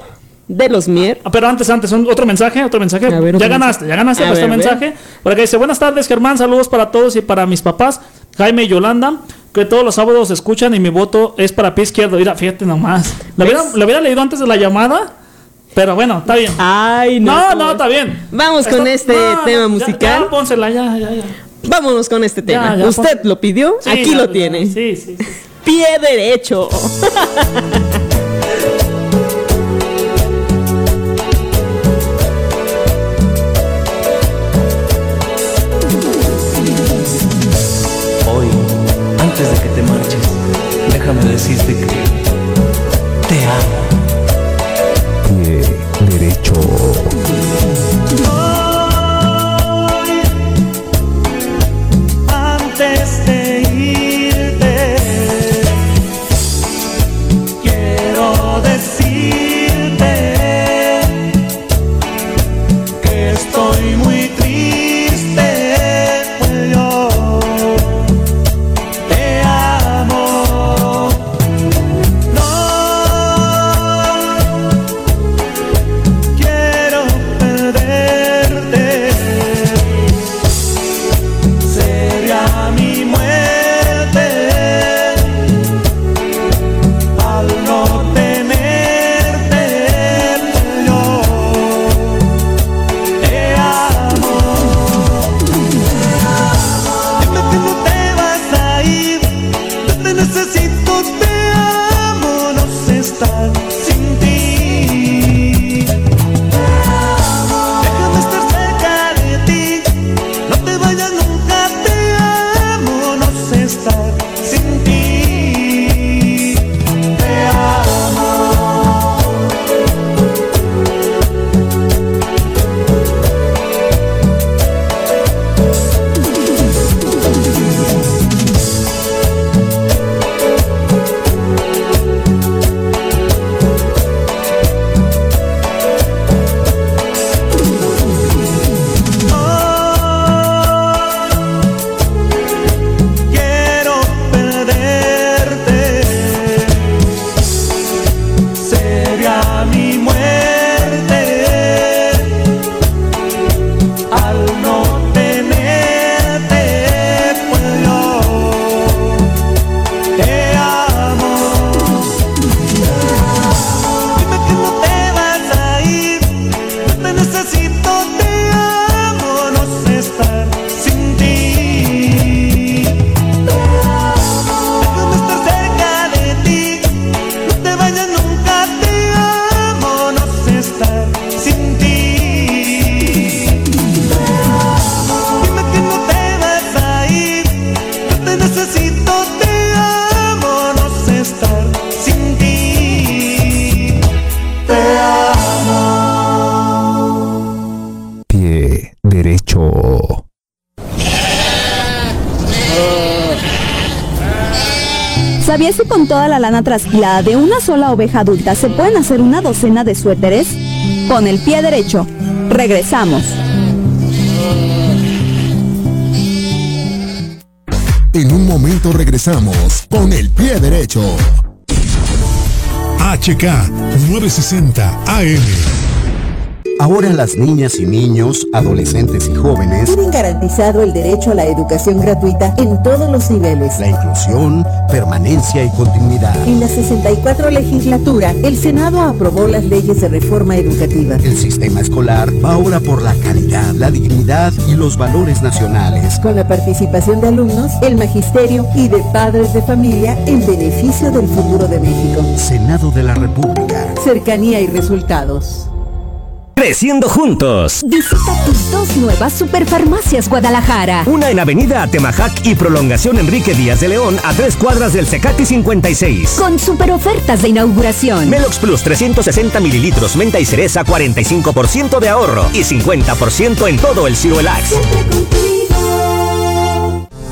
de los Mier. Ah, Pero antes, antes, un- otro mensaje, otro mensaje. Ya ganaste, ya ganaste A este ver, mensaje. Por acá dice, buenas tardes, Germán, saludos para todos y para mis papás, Jaime y Yolanda, que todos los sábados escuchan y mi voto es para pie izquierdo. Mira, fíjate nomás. Lo hubiera, lo hubiera leído antes de la llamada, pero bueno, está bien. Ay, no. No, no, está bien. Vamos con este no, tema musical. Ya, pónsela, ya, ya, ya. Vámonos con este tema. ya, Usted lo pidió, Sí, aquí lo tiene. Sí, sí, sí. Pie derecho. déjame decirte que te amo. Pie derecho. Toda la lana trasquilada de una sola oveja adulta se pueden hacer una docena de suéteres? Con el pie derecho. Regresamos. En un momento regresamos con el pie derecho. HK 960 AM. Ahora las niñas y niños, adolescentes y jóvenes, Tienen garantizado el derecho a la educación gratuita en todos los niveles. la inclusión, permanencia y continuidad. En la 64 legislatura, el Senado aprobó las leyes de reforma educativa. El sistema escolar va ahora por la calidad, la dignidad y los valores nacionales. Con la participación de alumnos, el magisterio y de padres de familia en beneficio del futuro de México. Senado de la República. Cercanía y resultados. Creciendo juntos. Visita tus dos nuevas superfarmacias Guadalajara. Una en Avenida Atemajac y Prolongación Enrique Díaz de León a tres cuadras del Secati 56. Con super ofertas de inauguración. Melox Plus 360 mililitros, menta y cereza 45% de ahorro y 50% en todo el Ciruelax.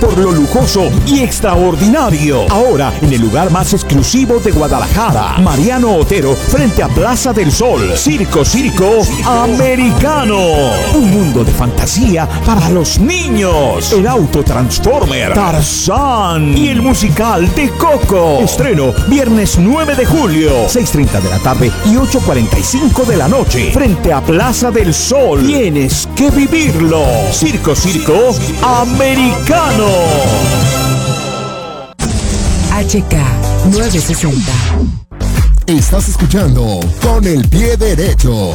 Por lo lujoso y extraordinario. Ahora en el lugar más exclusivo de Guadalajara, Mariano Otero, frente a Plaza del Sol, Circo Circo Americano. Un mundo de fantasía para los niños. El auto Transformer, Tarzán y el musical de Coco. Estreno viernes 9 de julio, 6.30 de la tarde y 8.45 de la noche, frente a Plaza del Sol. Tienes que vivirlo. Circo Circo Americano. HK 960. Estás escuchando con el pie derecho.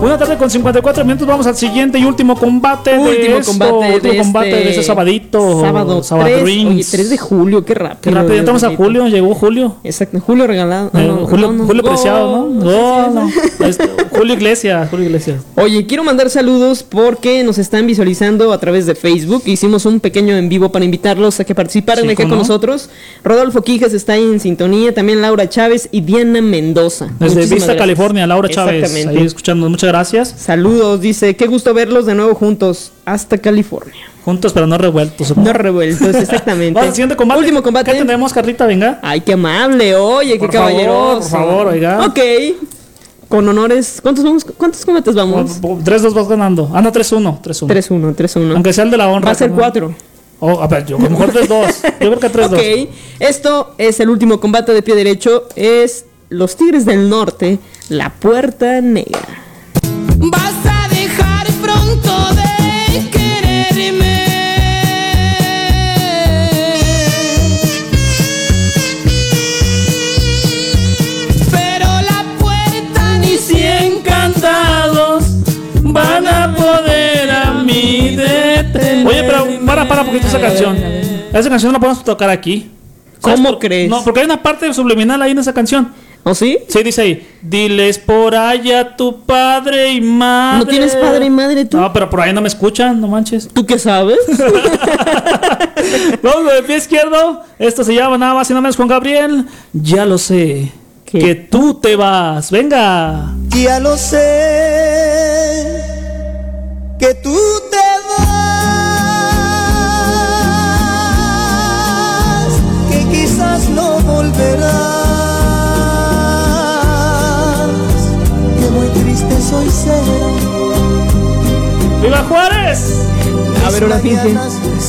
Una tarde con 54 minutos. Vamos al siguiente y último combate de Último esto, combate de último combate este de ese sabadito. Sábado 3, Sabadrins. oye, 3 de julio, qué rápido. Qué rápido, ya estamos a julio, llegó julio. Exacto, julio regalado. Eh, no, Julio, no. Julio Preciado, ¿no? No. Este, Julio Iglesias, Julio Iglesias. Oye, quiero mandar saludos porque nos están visualizando a través de Facebook. Hicimos un pequeño en vivo para invitarlos a que participaran Sí, acá ¿cómo con no? nosotros. Rodolfo Quijas está en sintonía, también Laura Chávez y Diana Mendoza. Desde Muchísimas Vista, gracias. California, Laura Chávez. Exactamente. Ahí escuchando, muchas gracias. Saludos, dice, qué gusto verlos de nuevo juntos hasta California. Juntos, pero no revueltos. supongo. No revueltos, exactamente. Vamos siguiente combate. Último combate. ¿Qué tenemos, Carlita? Venga. Ay, qué amable, oye, Por qué favor, caballeroso. por favor, oiga. Ok. Con honores. ¿Cuántos, vamos, cuántos combates vamos? 3-2 vas ganando. Ah, no, 3-1. 3-1. 3-1, 3-1. Aunque sea el de la honra. Va a ser ¿no? 4. Oh, a ver, yo a lo mejor 3-2. Yo creo que 3-2. Ok, esto es el último combate de pie derecho. Es los Tigres del Norte, la Puerta Negra. Para, para, porque esa canción. Esa canción no la podemos tocar aquí. ¿Sabes ¿Cómo por- crees? No, porque hay una parte subliminal ahí en esa canción. ¿O sí? Sí, dice ahí. Diles por allá tu padre y madre. ¿No tienes padre y madre tú? No, pero por ahí no me escuchan, no manches. ¿Tú qué sabes? Vamos de pie izquierdo. Esto se llama nada más y nada menos con Gabriel. Ya lo sé. Que tú te vas. Venga. Ya lo sé que tú te Juárez! A ver, ahora finge.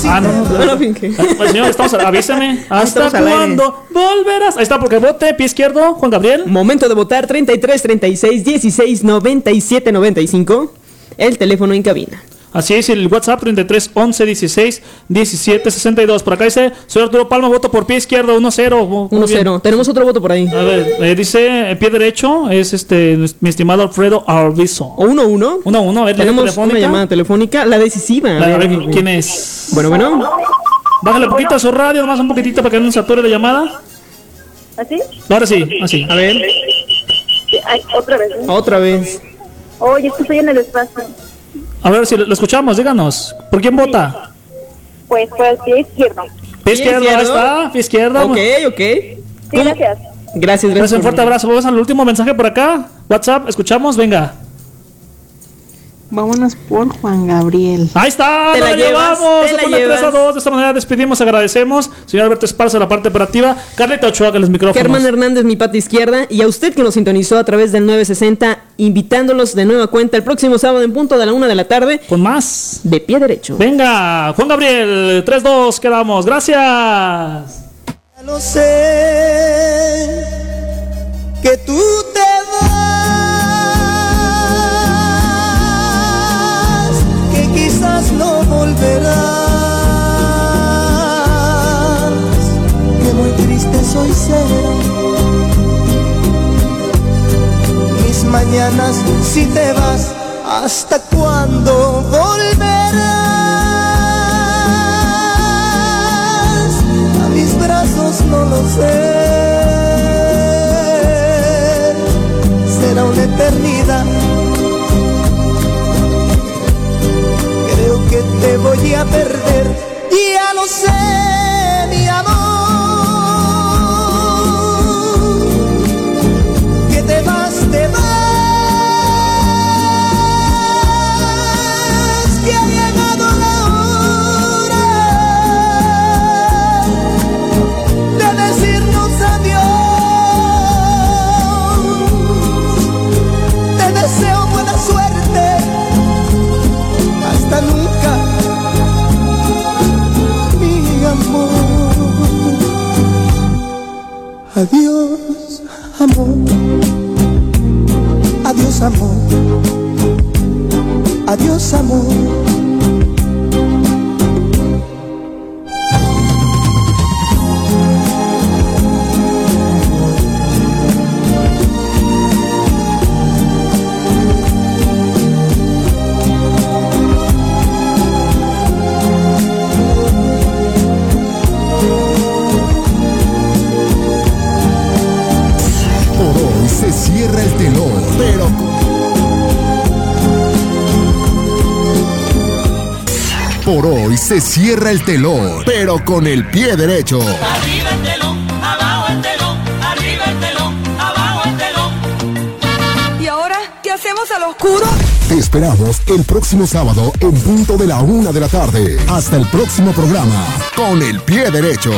Ah, no, no, Ahora finge. Pues, señor, estamos, avíseme. ¿Hasta cuándo volverás? Ahí está, porque vote, pie izquierdo, Juan Gabriel. Momento de votar 33 36 16 97 95. El teléfono en cabina. Así es, el WhatsApp 33 11 16 17 62. Por acá dice, soy Arturo Palma, voto por pie izquierdo, 1-0. 1-0. Tenemos otro voto por ahí. A ver, eh, dice eh, pie derecho, es este mi estimado Alfredo Arvizo. ¿O 1-1? 1-1, a ver, Tenemos telefónica. una llamada telefónica, la decisiva. A ver, ¿quién es? Bueno, bueno. Bájale un poquito a su radio, nomás un poquitito para que no se sature la llamada. ¿Así? Ahora sí, así. A ver. Ay, otra vez. ¿no? Otra vez. Oye, es que estoy en el espacio. A ver si lo, lo escuchamos, díganos. ¿Por quién vota? Pues por el pie izquierdo. Pie izquierdo, ahí está, pie izquierdo. Ok, ok. Sí, gracias. Gracias, Gracias, un fuerte abrazo. Vamos al último mensaje por acá. WhatsApp, escuchamos, venga. Vámonos por Juan Gabriel. Ahí está, Te la la llevas, llevamos. te Se la pone 3 a llevas. 2. De esta manera despedimos, agradecemos. Señor Alberto Esparza, la parte operativa. Carlita Ochoa, que los micrófonos. Germán Hernández, mi pata izquierda, y a usted que nos sintonizó a través del 960, invitándolos de nueva cuenta el próximo sábado en punto de la una de la tarde. Con más. De pie derecho. Venga, Juan Gabriel, 3-2, quedamos. Gracias. Ya lo sé que tú te volverás, que muy triste soy será. Mis mañanas si te vas, ¿hasta cuándo volverás? Cierra el telón, pero con el pie derecho. Arriba el telón, abajo el telón, arriba el telón, abajo el telón. ¿Y ahora qué hacemos al oscuro? Te esperamos el próximo sábado en punto de la una de la tarde. Hasta el próximo programa, con el pie derecho.